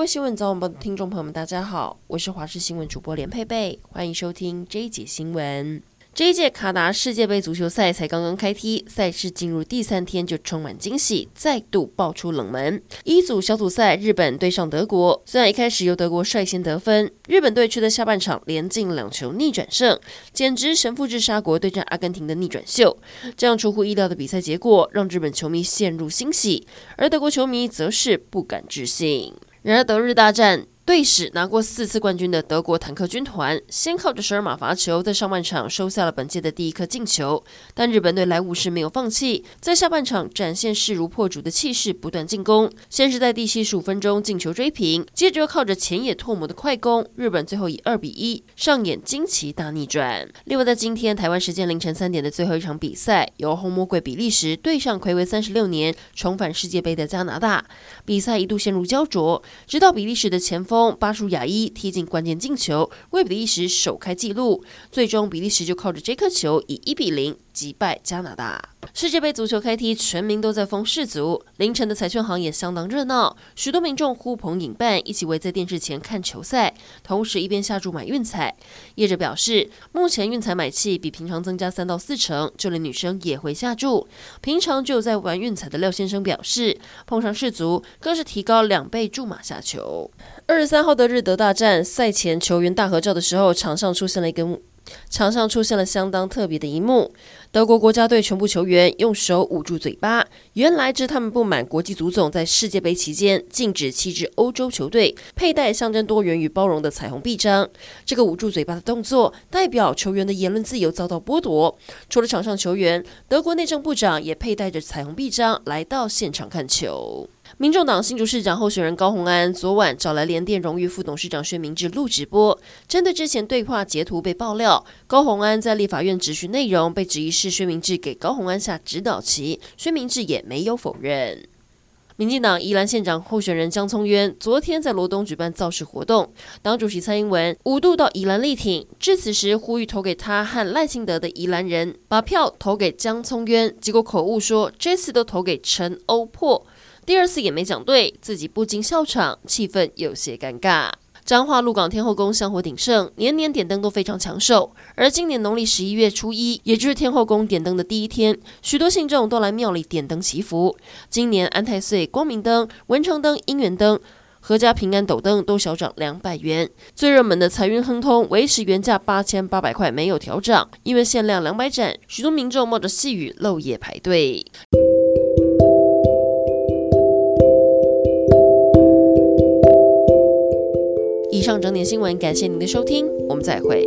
位新闻早晚报的听众朋友们，大家好，我是华视新闻主播连佩佩，欢迎收听这一节新闻。这一届卡达世界杯足球赛才刚刚开踢，赛事进入第三天就充满惊喜，再度爆出冷门。一组小组赛，日本对上德国，虽然一开始由德国率先得分，日本队却在下半场连进两球逆转胜，简直神复制沙国对战阿根廷的逆转秀。这样出乎意料的比赛结果，让日本球迷陷入欣喜，而德国球迷则是不敢置信。然而，德日大战。队史拿过四次冠军的德国坦克军团，先靠着十二码罚球，在上半场收下了本届的第一颗进球。但日本队来武士没有放弃，在下半场展现势如破竹的气势，不断进攻。先是在第七十五分钟进球追平，接着靠着前野拓磨的快攻，日本最后以二比一上演惊奇大逆转。另外，在今天台湾时间凌晨三点的最后一场比赛，由红魔鬼比利时对上魁违三十六年重返世界杯的加拿大，比赛一度陷入胶着，直到比利时的前锋。巴舒亚伊踢进关键进球，为比利时首开纪录。最终，比利时就靠着这颗球以一比零击败加拿大。世界杯足球开踢，全民都在疯世足。凌晨的彩券行也相当热闹，许多民众呼朋引伴，一起围在电视前看球赛，同时一边下注买运彩。业者表示，目前运彩买气比平常增加三到四成，就连女生也会下注。平常就在玩运彩的廖先生表示，碰上世足更是提高两倍注码下球。二十三号的日德大战赛前球员大合照的时候，场上出现了一根。场上出现了相当特别的一幕，德国国家队全部球员用手捂住嘴巴，原来是他们不满国际足总在世界杯期间禁止七支欧洲球队佩戴象征多元与包容的彩虹臂章。这个捂住嘴巴的动作，代表球员的言论自由遭到剥夺。除了场上球员，德国内政部长也佩戴着彩虹臂章来到现场看球。民众党新竹市长候选人高虹安昨晚找来联电荣誉副董事长薛明志录直播，针对之前对话截图被爆料，高虹安在立法院质询内容被质疑是薛明志给高虹安下指导棋，薛明志也没有否认。民进党宜兰县长候选人江聪渊昨天在罗东举办造势活动，党主席蔡英文五度到宜兰力挺，致辞时呼吁投给他和赖清德的宜兰人把票投给江聪渊，结果口误说这次都投给陈欧破。第二次也没讲对，自己不禁笑场，气氛有些尴尬。彰化鹿港天后宫香火鼎盛，年年点灯都非常抢手。而今年农历十一月初一，也就是天后宫点灯的第一天，许多信众都来庙里点灯祈福。今年安太岁光明灯、文昌灯、姻缘灯、阖家平安斗灯都小涨两百元。最热门的财运亨通维持原价八千八百块，没有调涨，因为限量两百盏，许多民众冒着细雨漏夜排队。上整点新闻，感谢您的收听，我们再会。